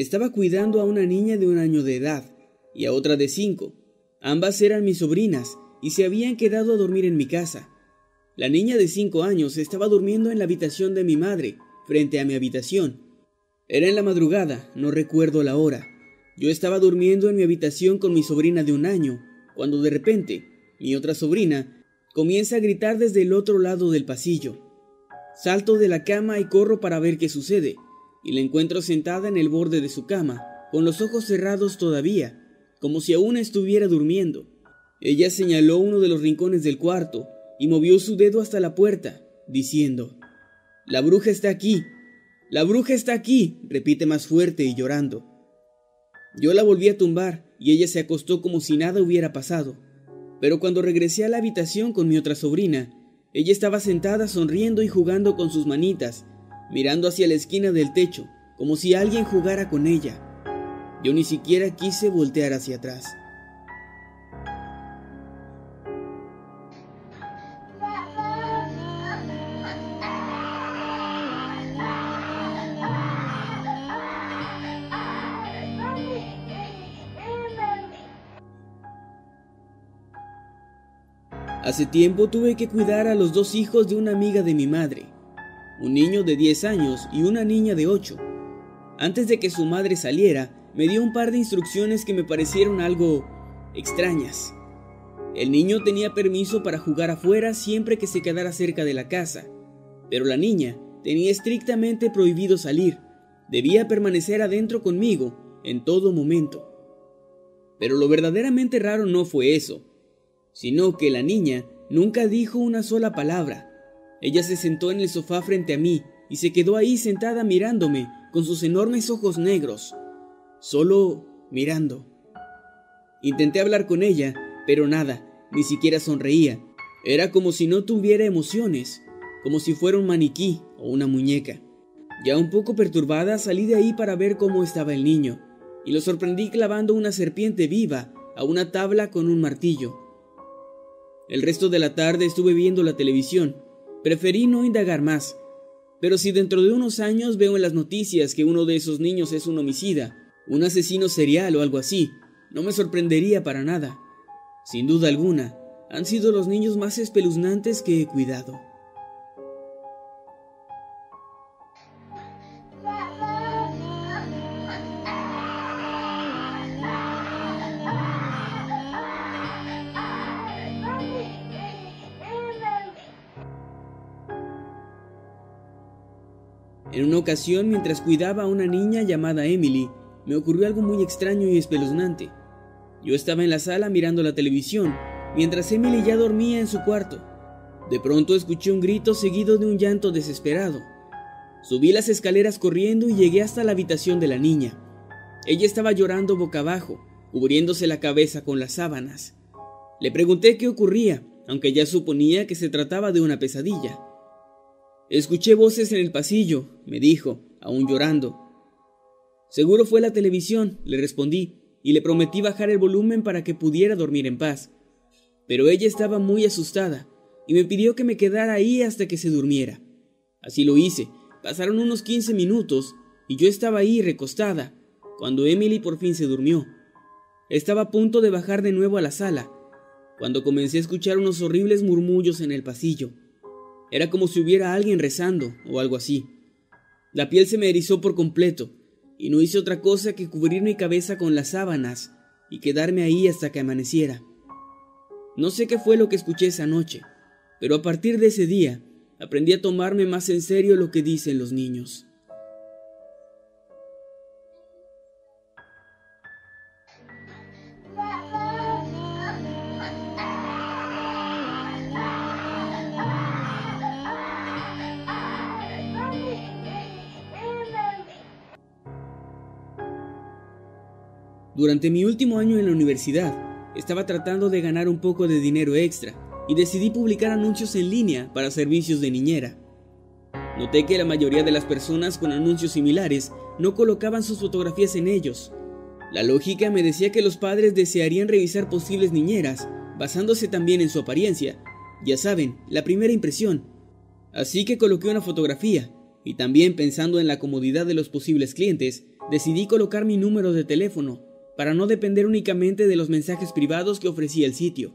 Estaba cuidando a una niña de un año de edad y a otra de cinco. Ambas eran mis sobrinas y se habían quedado a dormir en mi casa. La niña de cinco años estaba durmiendo en la habitación de mi madre, frente a mi habitación. Era en la madrugada, no recuerdo la hora. Yo estaba durmiendo en mi habitación con mi sobrina de un año, cuando de repente, mi otra sobrina comienza a gritar desde el otro lado del pasillo. Salto de la cama y corro para ver qué sucede y la encuentro sentada en el borde de su cama, con los ojos cerrados todavía, como si aún estuviera durmiendo. Ella señaló uno de los rincones del cuarto y movió su dedo hasta la puerta, diciendo, La bruja está aquí, la bruja está aquí, repite más fuerte y llorando. Yo la volví a tumbar y ella se acostó como si nada hubiera pasado. Pero cuando regresé a la habitación con mi otra sobrina, ella estaba sentada sonriendo y jugando con sus manitas mirando hacia la esquina del techo, como si alguien jugara con ella. Yo ni siquiera quise voltear hacia atrás. Hace tiempo tuve que cuidar a los dos hijos de una amiga de mi madre un niño de 10 años y una niña de 8. Antes de que su madre saliera, me dio un par de instrucciones que me parecieron algo extrañas. El niño tenía permiso para jugar afuera siempre que se quedara cerca de la casa, pero la niña tenía estrictamente prohibido salir. Debía permanecer adentro conmigo en todo momento. Pero lo verdaderamente raro no fue eso, sino que la niña nunca dijo una sola palabra ella se sentó en el sofá frente a mí y se quedó ahí sentada mirándome con sus enormes ojos negros, solo mirando. Intenté hablar con ella, pero nada, ni siquiera sonreía. Era como si no tuviera emociones, como si fuera un maniquí o una muñeca. Ya un poco perturbada salí de ahí para ver cómo estaba el niño, y lo sorprendí clavando una serpiente viva a una tabla con un martillo. El resto de la tarde estuve viendo la televisión Preferí no indagar más. Pero si dentro de unos años veo en las noticias que uno de esos niños es un homicida, un asesino serial o algo así, no me sorprendería para nada. Sin duda alguna, han sido los niños más espeluznantes que he cuidado. En una ocasión, mientras cuidaba a una niña llamada Emily, me ocurrió algo muy extraño y espeluznante. Yo estaba en la sala mirando la televisión, mientras Emily ya dormía en su cuarto. De pronto escuché un grito seguido de un llanto desesperado. Subí las escaleras corriendo y llegué hasta la habitación de la niña. Ella estaba llorando boca abajo, cubriéndose la cabeza con las sábanas. Le pregunté qué ocurría, aunque ya suponía que se trataba de una pesadilla. Escuché voces en el pasillo, me dijo, aún llorando. Seguro fue la televisión, le respondí, y le prometí bajar el volumen para que pudiera dormir en paz. Pero ella estaba muy asustada y me pidió que me quedara ahí hasta que se durmiera. Así lo hice, pasaron unos 15 minutos y yo estaba ahí recostada, cuando Emily por fin se durmió. Estaba a punto de bajar de nuevo a la sala, cuando comencé a escuchar unos horribles murmullos en el pasillo. Era como si hubiera alguien rezando o algo así. La piel se me erizó por completo, y no hice otra cosa que cubrir mi cabeza con las sábanas y quedarme ahí hasta que amaneciera. No sé qué fue lo que escuché esa noche, pero a partir de ese día aprendí a tomarme más en serio lo que dicen los niños. Durante mi último año en la universidad, estaba tratando de ganar un poco de dinero extra y decidí publicar anuncios en línea para servicios de niñera. Noté que la mayoría de las personas con anuncios similares no colocaban sus fotografías en ellos. La lógica me decía que los padres desearían revisar posibles niñeras, basándose también en su apariencia. Ya saben, la primera impresión. Así que coloqué una fotografía, y también pensando en la comodidad de los posibles clientes, decidí colocar mi número de teléfono para no depender únicamente de los mensajes privados que ofrecía el sitio.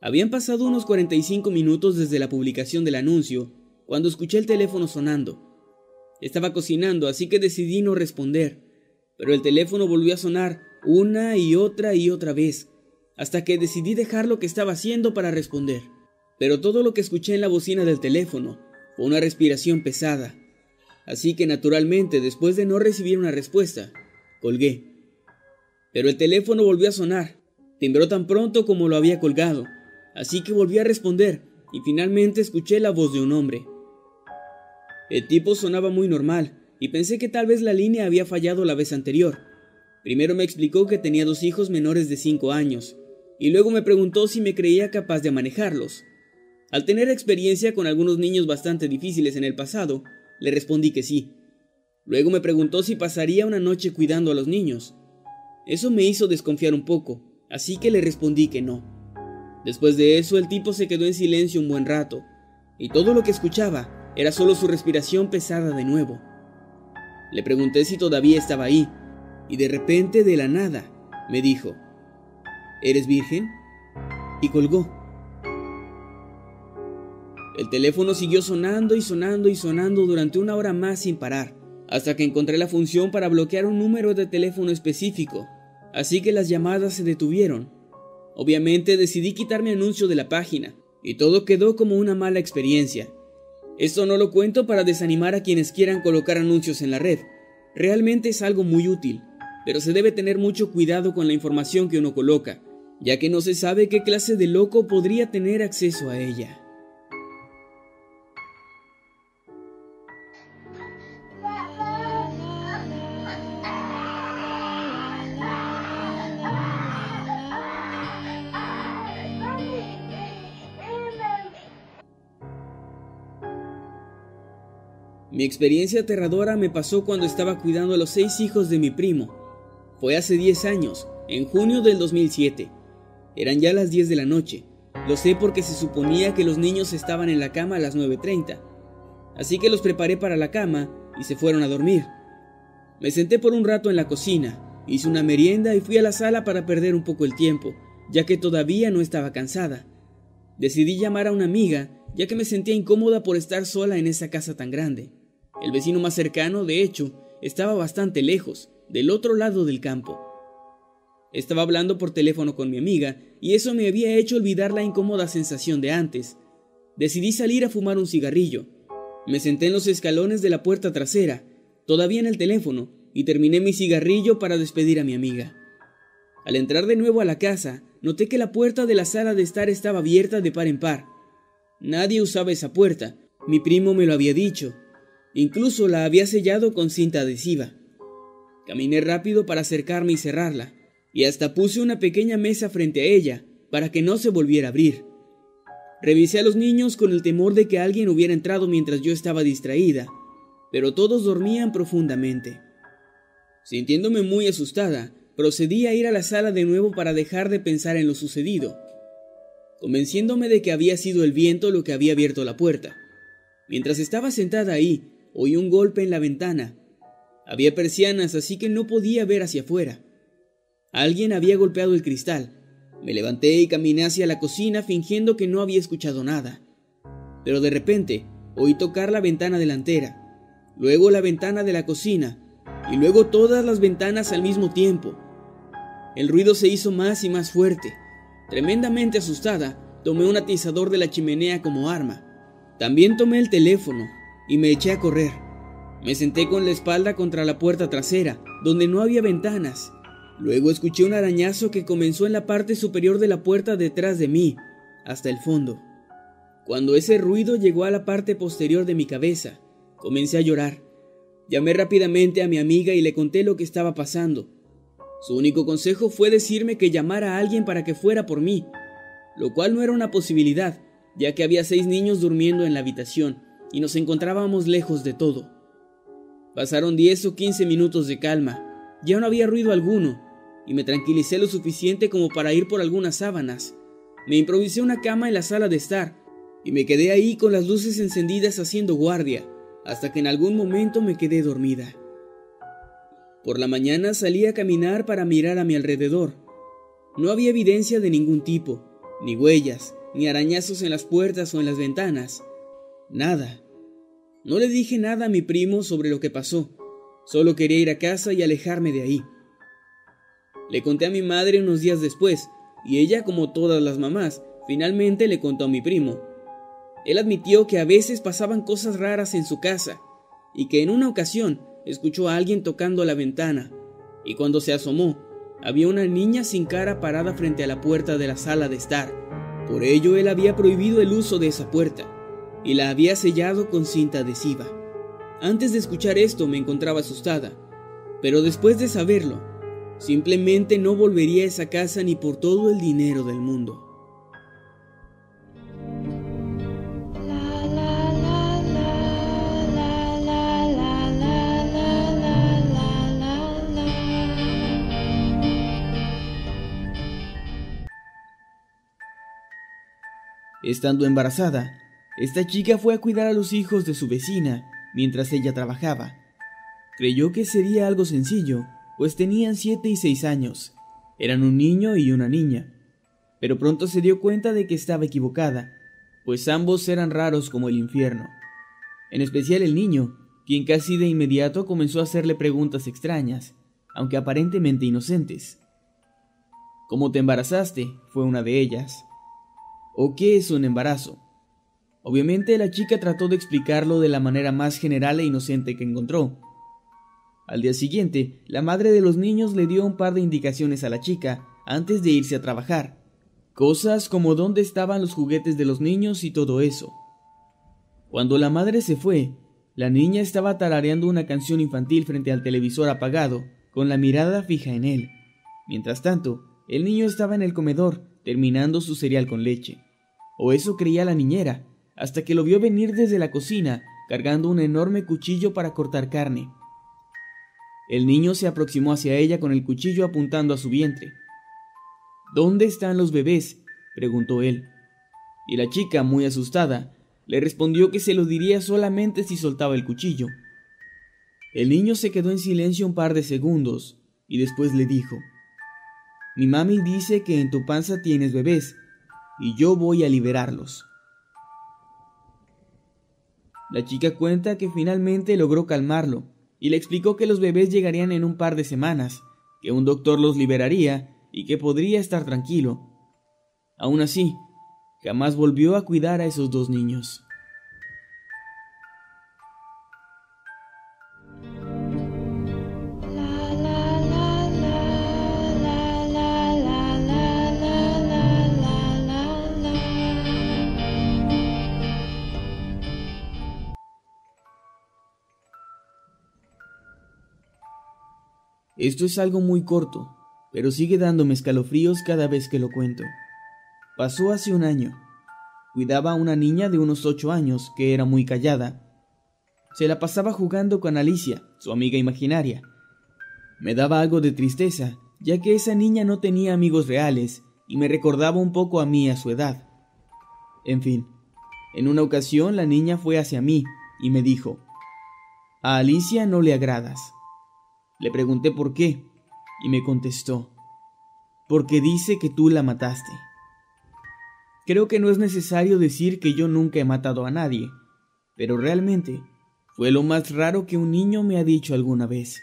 Habían pasado unos 45 minutos desde la publicación del anuncio cuando escuché el teléfono sonando. Estaba cocinando, así que decidí no responder, pero el teléfono volvió a sonar una y otra y otra vez, hasta que decidí dejar lo que estaba haciendo para responder. Pero todo lo que escuché en la bocina del teléfono fue una respiración pesada, así que naturalmente después de no recibir una respuesta, Colgué. Pero el teléfono volvió a sonar. Timbró tan pronto como lo había colgado, así que volví a responder y finalmente escuché la voz de un hombre. El tipo sonaba muy normal y pensé que tal vez la línea había fallado la vez anterior. Primero me explicó que tenía dos hijos menores de 5 años y luego me preguntó si me creía capaz de manejarlos. Al tener experiencia con algunos niños bastante difíciles en el pasado, le respondí que sí. Luego me preguntó si pasaría una noche cuidando a los niños. Eso me hizo desconfiar un poco, así que le respondí que no. Después de eso el tipo se quedó en silencio un buen rato, y todo lo que escuchaba era solo su respiración pesada de nuevo. Le pregunté si todavía estaba ahí, y de repente, de la nada, me dijo, ¿Eres virgen? Y colgó. El teléfono siguió sonando y sonando y sonando durante una hora más sin parar hasta que encontré la función para bloquear un número de teléfono específico, así que las llamadas se detuvieron. Obviamente decidí quitar mi anuncio de la página, y todo quedó como una mala experiencia. Esto no lo cuento para desanimar a quienes quieran colocar anuncios en la red, realmente es algo muy útil, pero se debe tener mucho cuidado con la información que uno coloca, ya que no se sabe qué clase de loco podría tener acceso a ella. Mi experiencia aterradora me pasó cuando estaba cuidando a los seis hijos de mi primo. Fue hace 10 años, en junio del 2007. Eran ya las 10 de la noche. Lo sé porque se suponía que los niños estaban en la cama a las 9.30. Así que los preparé para la cama y se fueron a dormir. Me senté por un rato en la cocina, hice una merienda y fui a la sala para perder un poco el tiempo, ya que todavía no estaba cansada. Decidí llamar a una amiga, ya que me sentía incómoda por estar sola en esa casa tan grande. El vecino más cercano, de hecho, estaba bastante lejos, del otro lado del campo. Estaba hablando por teléfono con mi amiga y eso me había hecho olvidar la incómoda sensación de antes. Decidí salir a fumar un cigarrillo. Me senté en los escalones de la puerta trasera, todavía en el teléfono, y terminé mi cigarrillo para despedir a mi amiga. Al entrar de nuevo a la casa, noté que la puerta de la sala de estar estaba abierta de par en par. Nadie usaba esa puerta, mi primo me lo había dicho, Incluso la había sellado con cinta adhesiva. Caminé rápido para acercarme y cerrarla, y hasta puse una pequeña mesa frente a ella para que no se volviera a abrir. Revisé a los niños con el temor de que alguien hubiera entrado mientras yo estaba distraída, pero todos dormían profundamente. Sintiéndome muy asustada, procedí a ir a la sala de nuevo para dejar de pensar en lo sucedido, convenciéndome de que había sido el viento lo que había abierto la puerta. Mientras estaba sentada ahí, oí un golpe en la ventana. Había persianas, así que no podía ver hacia afuera. Alguien había golpeado el cristal. Me levanté y caminé hacia la cocina fingiendo que no había escuchado nada. Pero de repente oí tocar la ventana delantera, luego la ventana de la cocina y luego todas las ventanas al mismo tiempo. El ruido se hizo más y más fuerte. Tremendamente asustada, tomé un atizador de la chimenea como arma. También tomé el teléfono y me eché a correr. Me senté con la espalda contra la puerta trasera, donde no había ventanas. Luego escuché un arañazo que comenzó en la parte superior de la puerta detrás de mí, hasta el fondo. Cuando ese ruido llegó a la parte posterior de mi cabeza, comencé a llorar. Llamé rápidamente a mi amiga y le conté lo que estaba pasando. Su único consejo fue decirme que llamara a alguien para que fuera por mí, lo cual no era una posibilidad, ya que había seis niños durmiendo en la habitación y nos encontrábamos lejos de todo. Pasaron diez o quince minutos de calma, ya no había ruido alguno, y me tranquilicé lo suficiente como para ir por algunas sábanas. Me improvisé una cama en la sala de estar, y me quedé ahí con las luces encendidas haciendo guardia, hasta que en algún momento me quedé dormida. Por la mañana salí a caminar para mirar a mi alrededor. No había evidencia de ningún tipo, ni huellas, ni arañazos en las puertas o en las ventanas. Nada. No le dije nada a mi primo sobre lo que pasó. Solo quería ir a casa y alejarme de ahí. Le conté a mi madre unos días después, y ella, como todas las mamás, finalmente le contó a mi primo. Él admitió que a veces pasaban cosas raras en su casa, y que en una ocasión escuchó a alguien tocando la ventana, y cuando se asomó, había una niña sin cara parada frente a la puerta de la sala de estar. Por ello él había prohibido el uso de esa puerta, y la había sellado con cinta adhesiva. Antes de escuchar esto me encontraba asustada, pero después de saberlo, simplemente no volvería a esa casa ni por todo el dinero del mundo. Estando embarazada, esta chica fue a cuidar a los hijos de su vecina mientras ella trabajaba. Creyó que sería algo sencillo, pues tenían siete y seis años. Eran un niño y una niña. Pero pronto se dio cuenta de que estaba equivocada, pues ambos eran raros como el infierno. En especial el niño, quien casi de inmediato comenzó a hacerle preguntas extrañas, aunque aparentemente inocentes. ¿Cómo te embarazaste? fue una de ellas. ¿O qué es un embarazo? Obviamente la chica trató de explicarlo de la manera más general e inocente que encontró. Al día siguiente, la madre de los niños le dio un par de indicaciones a la chica antes de irse a trabajar. Cosas como dónde estaban los juguetes de los niños y todo eso. Cuando la madre se fue, la niña estaba tarareando una canción infantil frente al televisor apagado, con la mirada fija en él. Mientras tanto, el niño estaba en el comedor, terminando su cereal con leche o eso creía la niñera, hasta que lo vio venir desde la cocina cargando un enorme cuchillo para cortar carne. El niño se aproximó hacia ella con el cuchillo apuntando a su vientre. ¿Dónde están los bebés? preguntó él. Y la chica, muy asustada, le respondió que se lo diría solamente si soltaba el cuchillo. El niño se quedó en silencio un par de segundos y después le dijo, Mi mami dice que en tu panza tienes bebés y yo voy a liberarlos. La chica cuenta que finalmente logró calmarlo y le explicó que los bebés llegarían en un par de semanas, que un doctor los liberaría y que podría estar tranquilo. Aún así, jamás volvió a cuidar a esos dos niños. Esto es algo muy corto, pero sigue dándome escalofríos cada vez que lo cuento. Pasó hace un año. Cuidaba a una niña de unos ocho años que era muy callada. Se la pasaba jugando con Alicia, su amiga imaginaria. Me daba algo de tristeza, ya que esa niña no tenía amigos reales y me recordaba un poco a mí a su edad. En fin, En una ocasión la niña fue hacia mí y me dijo, a Alicia no le agradas. Le pregunté por qué y me contestó, porque dice que tú la mataste. Creo que no es necesario decir que yo nunca he matado a nadie, pero realmente fue lo más raro que un niño me ha dicho alguna vez.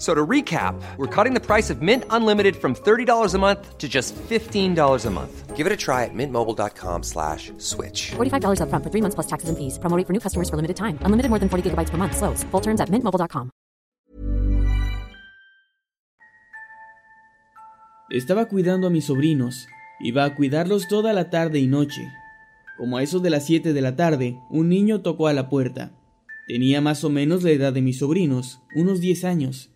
So to recap, we're cutting the price of Mint Unlimited from $30 a month to just $15 a month. Give it a try at mintmobile.com slash switch. $45 up front for three months plus taxes and fees. Promoting for new customers for limited time. Unlimited more than 40 gigabytes per month. Slows. Full terms at mintmobile.com. Estaba cuidando a mis sobrinos. Iba a cuidarlos toda la tarde y noche. Como a eso de las 7 de la tarde, un niño tocó a la puerta. Tenía más o menos la edad de mis sobrinos, unos 10 años.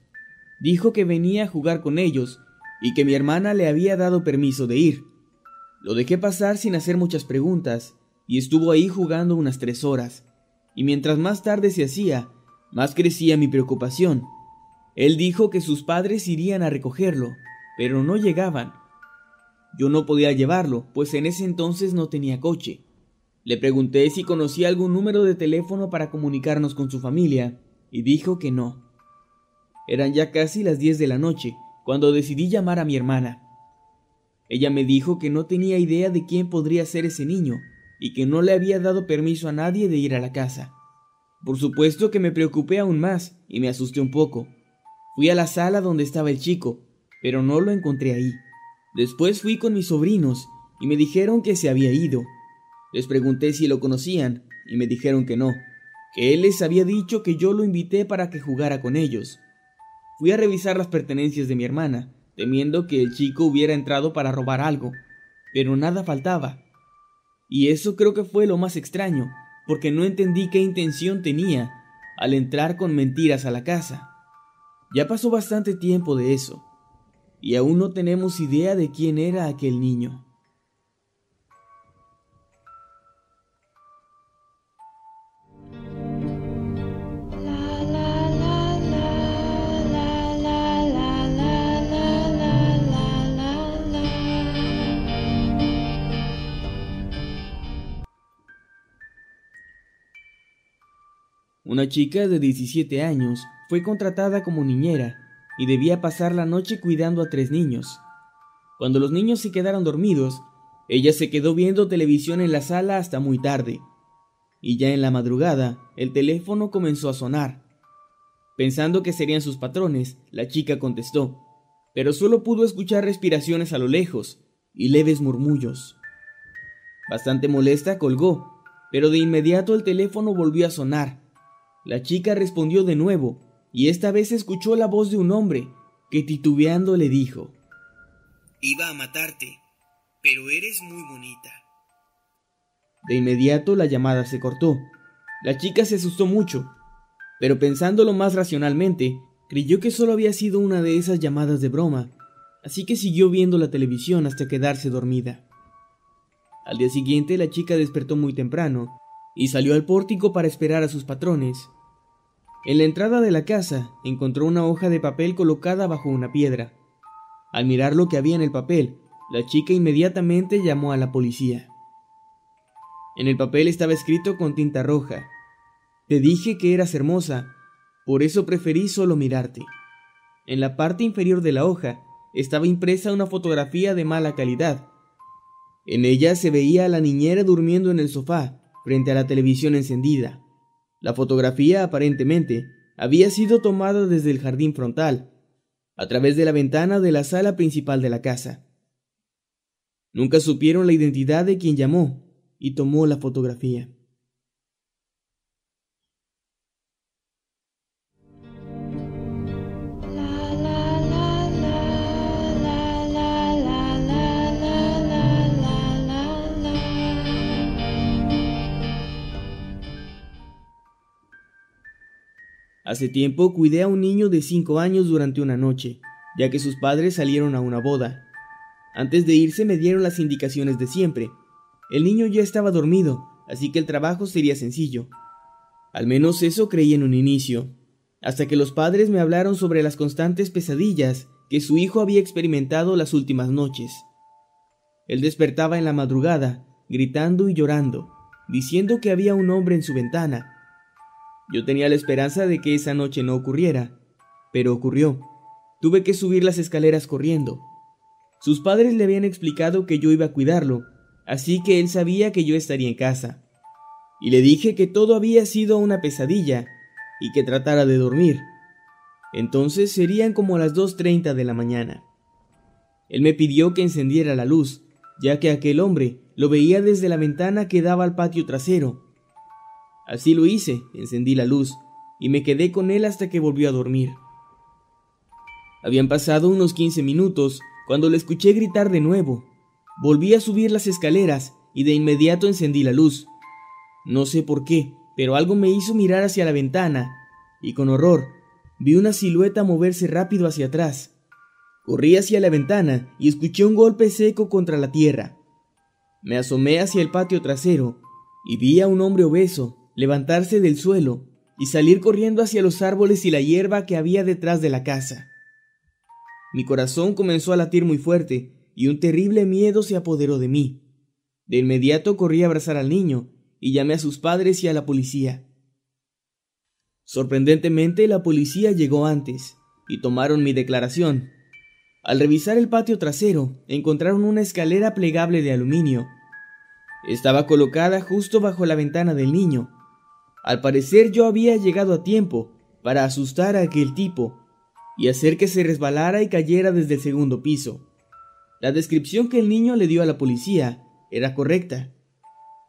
Dijo que venía a jugar con ellos y que mi hermana le había dado permiso de ir. Lo dejé pasar sin hacer muchas preguntas y estuvo ahí jugando unas tres horas. Y mientras más tarde se hacía, más crecía mi preocupación. Él dijo que sus padres irían a recogerlo, pero no llegaban. Yo no podía llevarlo, pues en ese entonces no tenía coche. Le pregunté si conocía algún número de teléfono para comunicarnos con su familia, y dijo que no. Eran ya casi las 10 de la noche cuando decidí llamar a mi hermana. Ella me dijo que no tenía idea de quién podría ser ese niño y que no le había dado permiso a nadie de ir a la casa. Por supuesto que me preocupé aún más y me asusté un poco. Fui a la sala donde estaba el chico, pero no lo encontré ahí. Después fui con mis sobrinos y me dijeron que se había ido. Les pregunté si lo conocían y me dijeron que no, que él les había dicho que yo lo invité para que jugara con ellos. Fui a revisar las pertenencias de mi hermana, temiendo que el chico hubiera entrado para robar algo, pero nada faltaba. Y eso creo que fue lo más extraño, porque no entendí qué intención tenía al entrar con mentiras a la casa. Ya pasó bastante tiempo de eso, y aún no tenemos idea de quién era aquel niño. Una chica de 17 años fue contratada como niñera y debía pasar la noche cuidando a tres niños. Cuando los niños se quedaron dormidos, ella se quedó viendo televisión en la sala hasta muy tarde. Y ya en la madrugada, el teléfono comenzó a sonar. Pensando que serían sus patrones, la chica contestó, pero solo pudo escuchar respiraciones a lo lejos y leves murmullos. Bastante molesta, colgó, pero de inmediato el teléfono volvió a sonar la chica respondió de nuevo, y esta vez escuchó la voz de un hombre, que titubeando le dijo, Iba a matarte, pero eres muy bonita. De inmediato la llamada se cortó. La chica se asustó mucho, pero pensándolo más racionalmente, creyó que solo había sido una de esas llamadas de broma, así que siguió viendo la televisión hasta quedarse dormida. Al día siguiente la chica despertó muy temprano y salió al pórtico para esperar a sus patrones. En la entrada de la casa encontró una hoja de papel colocada bajo una piedra. Al mirar lo que había en el papel, la chica inmediatamente llamó a la policía. En el papel estaba escrito con tinta roja. Te dije que eras hermosa, por eso preferí solo mirarte. En la parte inferior de la hoja estaba impresa una fotografía de mala calidad. En ella se veía a la niñera durmiendo en el sofá, frente a la televisión encendida. La fotografía aparentemente había sido tomada desde el jardín frontal, a través de la ventana de la sala principal de la casa. Nunca supieron la identidad de quien llamó y tomó la fotografía. Hace tiempo cuidé a un niño de 5 años durante una noche, ya que sus padres salieron a una boda. Antes de irse me dieron las indicaciones de siempre. El niño ya estaba dormido, así que el trabajo sería sencillo. Al menos eso creí en un inicio, hasta que los padres me hablaron sobre las constantes pesadillas que su hijo había experimentado las últimas noches. Él despertaba en la madrugada, gritando y llorando, diciendo que había un hombre en su ventana. Yo tenía la esperanza de que esa noche no ocurriera, pero ocurrió. Tuve que subir las escaleras corriendo. Sus padres le habían explicado que yo iba a cuidarlo, así que él sabía que yo estaría en casa. Y le dije que todo había sido una pesadilla y que tratara de dormir. Entonces serían como las 2.30 de la mañana. Él me pidió que encendiera la luz, ya que aquel hombre lo veía desde la ventana que daba al patio trasero. Así lo hice, encendí la luz y me quedé con él hasta que volvió a dormir. Habían pasado unos 15 minutos cuando le escuché gritar de nuevo. Volví a subir las escaleras y de inmediato encendí la luz. No sé por qué, pero algo me hizo mirar hacia la ventana y con horror vi una silueta moverse rápido hacia atrás. Corrí hacia la ventana y escuché un golpe seco contra la tierra. Me asomé hacia el patio trasero y vi a un hombre obeso levantarse del suelo y salir corriendo hacia los árboles y la hierba que había detrás de la casa. Mi corazón comenzó a latir muy fuerte y un terrible miedo se apoderó de mí. De inmediato corrí a abrazar al niño y llamé a sus padres y a la policía. Sorprendentemente, la policía llegó antes y tomaron mi declaración. Al revisar el patio trasero, encontraron una escalera plegable de aluminio. Estaba colocada justo bajo la ventana del niño. Al parecer yo había llegado a tiempo para asustar a aquel tipo y hacer que se resbalara y cayera desde el segundo piso. La descripción que el niño le dio a la policía era correcta.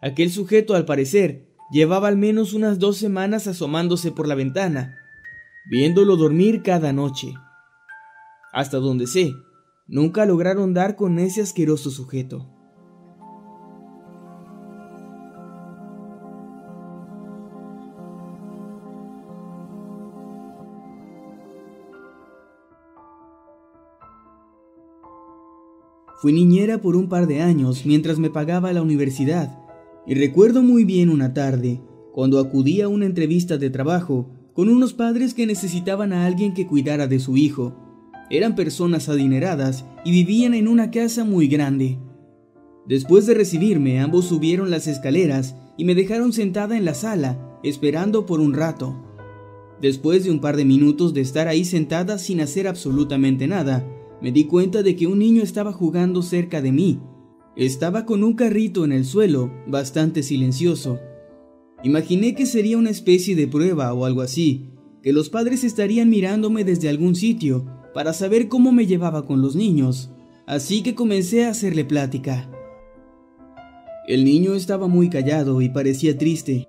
Aquel sujeto, al parecer, Llevaba al menos unas dos semanas asomándose por la ventana, viéndolo dormir cada noche. Hasta donde sé, nunca lograron dar con ese asqueroso sujeto. Fui niñera por un par de años mientras me pagaba la universidad y recuerdo muy bien una tarde, cuando acudí a una entrevista de trabajo con unos padres que necesitaban a alguien que cuidara de su hijo. Eran personas adineradas y vivían en una casa muy grande. Después de recibirme, ambos subieron las escaleras y me dejaron sentada en la sala, esperando por un rato. Después de un par de minutos de estar ahí sentada sin hacer absolutamente nada, me di cuenta de que un niño estaba jugando cerca de mí estaba con un carrito en el suelo, bastante silencioso. Imaginé que sería una especie de prueba o algo así, que los padres estarían mirándome desde algún sitio para saber cómo me llevaba con los niños, así que comencé a hacerle plática. El niño estaba muy callado y parecía triste.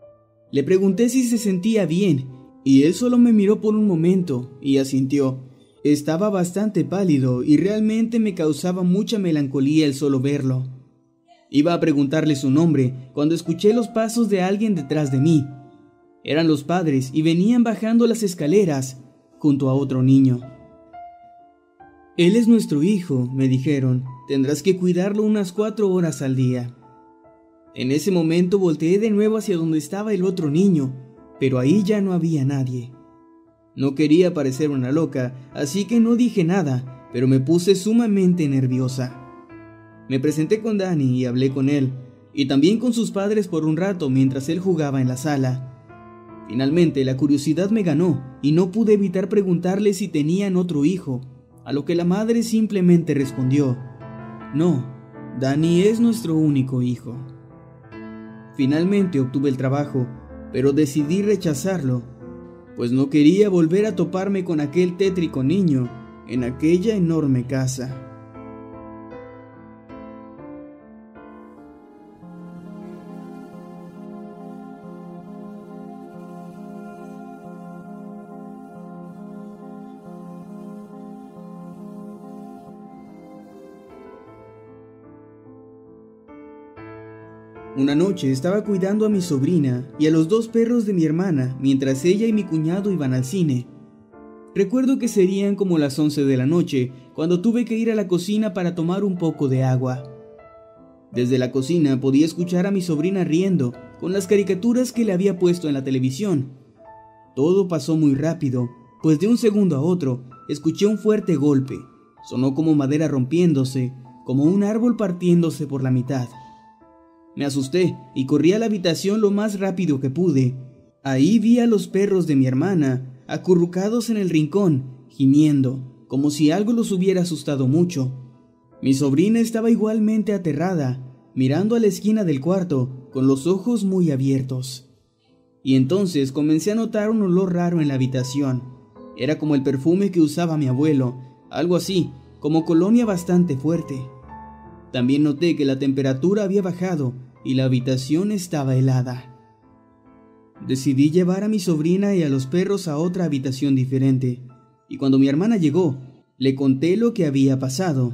Le pregunté si se sentía bien, y él solo me miró por un momento y asintió. Estaba bastante pálido y realmente me causaba mucha melancolía el solo verlo. Iba a preguntarle su nombre cuando escuché los pasos de alguien detrás de mí. Eran los padres y venían bajando las escaleras junto a otro niño. Él es nuestro hijo, me dijeron. Tendrás que cuidarlo unas cuatro horas al día. En ese momento volteé de nuevo hacia donde estaba el otro niño, pero ahí ya no había nadie. No quería parecer una loca, así que no dije nada, pero me puse sumamente nerviosa. Me presenté con Danny y hablé con él, y también con sus padres por un rato mientras él jugaba en la sala. Finalmente la curiosidad me ganó y no pude evitar preguntarle si tenían otro hijo, a lo que la madre simplemente respondió, no, Danny es nuestro único hijo. Finalmente obtuve el trabajo, pero decidí rechazarlo, pues no quería volver a toparme con aquel tétrico niño en aquella enorme casa. Una noche estaba cuidando a mi sobrina y a los dos perros de mi hermana mientras ella y mi cuñado iban al cine. Recuerdo que serían como las 11 de la noche cuando tuve que ir a la cocina para tomar un poco de agua. Desde la cocina podía escuchar a mi sobrina riendo con las caricaturas que le había puesto en la televisión. Todo pasó muy rápido, pues de un segundo a otro escuché un fuerte golpe. Sonó como madera rompiéndose, como un árbol partiéndose por la mitad. Me asusté y corrí a la habitación lo más rápido que pude. Ahí vi a los perros de mi hermana, acurrucados en el rincón, gimiendo, como si algo los hubiera asustado mucho. Mi sobrina estaba igualmente aterrada, mirando a la esquina del cuarto, con los ojos muy abiertos. Y entonces comencé a notar un olor raro en la habitación. Era como el perfume que usaba mi abuelo, algo así, como colonia bastante fuerte. También noté que la temperatura había bajado y la habitación estaba helada. Decidí llevar a mi sobrina y a los perros a otra habitación diferente, y cuando mi hermana llegó, le conté lo que había pasado.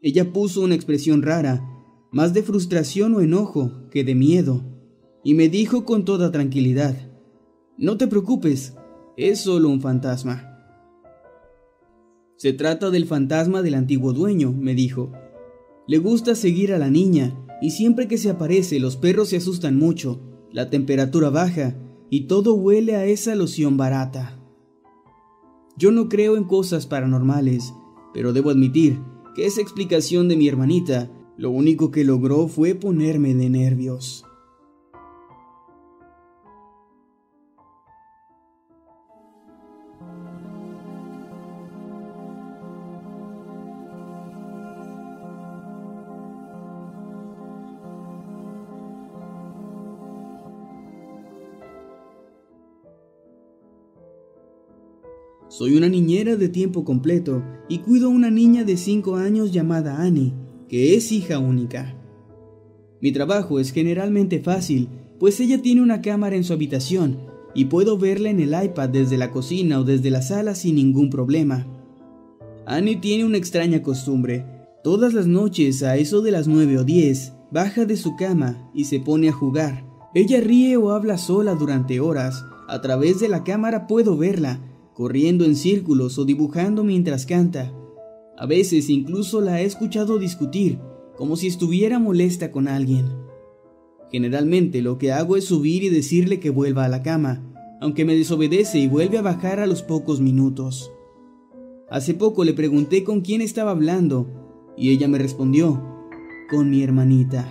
Ella puso una expresión rara, más de frustración o enojo que de miedo, y me dijo con toda tranquilidad, No te preocupes, es solo un fantasma. Se trata del fantasma del antiguo dueño, me dijo. Le gusta seguir a la niña y siempre que se aparece los perros se asustan mucho, la temperatura baja y todo huele a esa loción barata. Yo no creo en cosas paranormales, pero debo admitir que esa explicación de mi hermanita lo único que logró fue ponerme de nervios. Soy una niñera de tiempo completo y cuido a una niña de 5 años llamada Annie, que es hija única. Mi trabajo es generalmente fácil, pues ella tiene una cámara en su habitación y puedo verla en el iPad desde la cocina o desde la sala sin ningún problema. Annie tiene una extraña costumbre. Todas las noches, a eso de las 9 o 10, baja de su cama y se pone a jugar. Ella ríe o habla sola durante horas. A través de la cámara puedo verla, corriendo en círculos o dibujando mientras canta. A veces incluso la he escuchado discutir, como si estuviera molesta con alguien. Generalmente lo que hago es subir y decirle que vuelva a la cama, aunque me desobedece y vuelve a bajar a los pocos minutos. Hace poco le pregunté con quién estaba hablando y ella me respondió, con mi hermanita.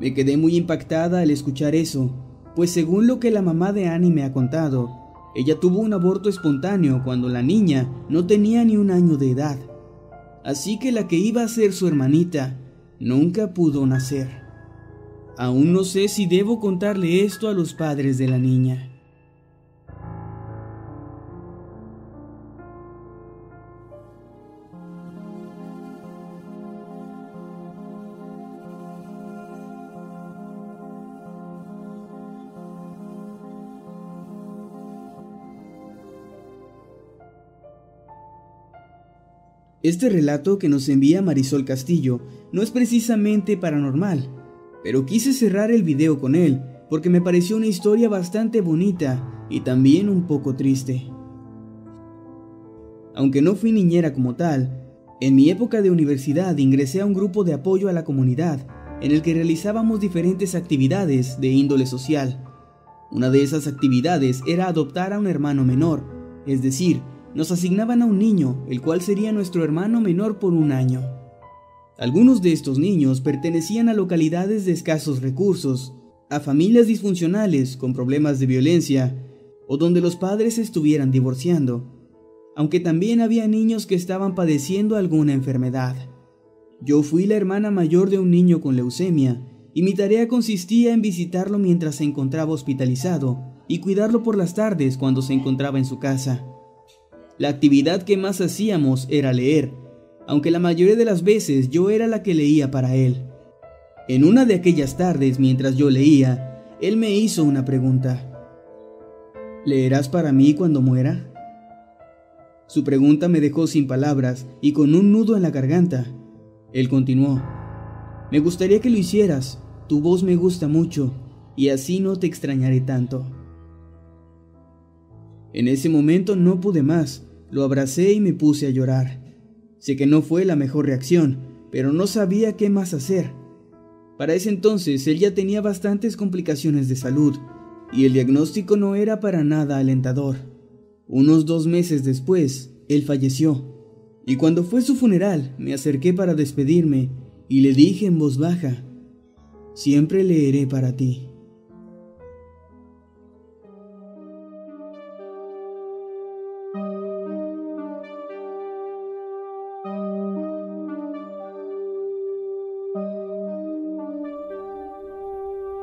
Me quedé muy impactada al escuchar eso, pues según lo que la mamá de Annie me ha contado, ella tuvo un aborto espontáneo cuando la niña no tenía ni un año de edad. Así que la que iba a ser su hermanita nunca pudo nacer. Aún no sé si debo contarle esto a los padres de la niña. Este relato que nos envía Marisol Castillo no es precisamente paranormal, pero quise cerrar el video con él porque me pareció una historia bastante bonita y también un poco triste. Aunque no fui niñera como tal, en mi época de universidad ingresé a un grupo de apoyo a la comunidad en el que realizábamos diferentes actividades de índole social. Una de esas actividades era adoptar a un hermano menor, es decir, nos asignaban a un niño, el cual sería nuestro hermano menor por un año. Algunos de estos niños pertenecían a localidades de escasos recursos, a familias disfuncionales con problemas de violencia o donde los padres estuvieran divorciando, aunque también había niños que estaban padeciendo alguna enfermedad. Yo fui la hermana mayor de un niño con leucemia y mi tarea consistía en visitarlo mientras se encontraba hospitalizado y cuidarlo por las tardes cuando se encontraba en su casa. La actividad que más hacíamos era leer, aunque la mayoría de las veces yo era la que leía para él. En una de aquellas tardes, mientras yo leía, él me hizo una pregunta. ¿Leerás para mí cuando muera? Su pregunta me dejó sin palabras y con un nudo en la garganta. Él continuó. Me gustaría que lo hicieras. Tu voz me gusta mucho y así no te extrañaré tanto. En ese momento no pude más, lo abracé y me puse a llorar. Sé que no fue la mejor reacción, pero no sabía qué más hacer. Para ese entonces él ya tenía bastantes complicaciones de salud y el diagnóstico no era para nada alentador. Unos dos meses después, él falleció. Y cuando fue su funeral, me acerqué para despedirme y le dije en voz baja, siempre leeré para ti.